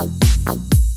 It.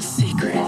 Secret.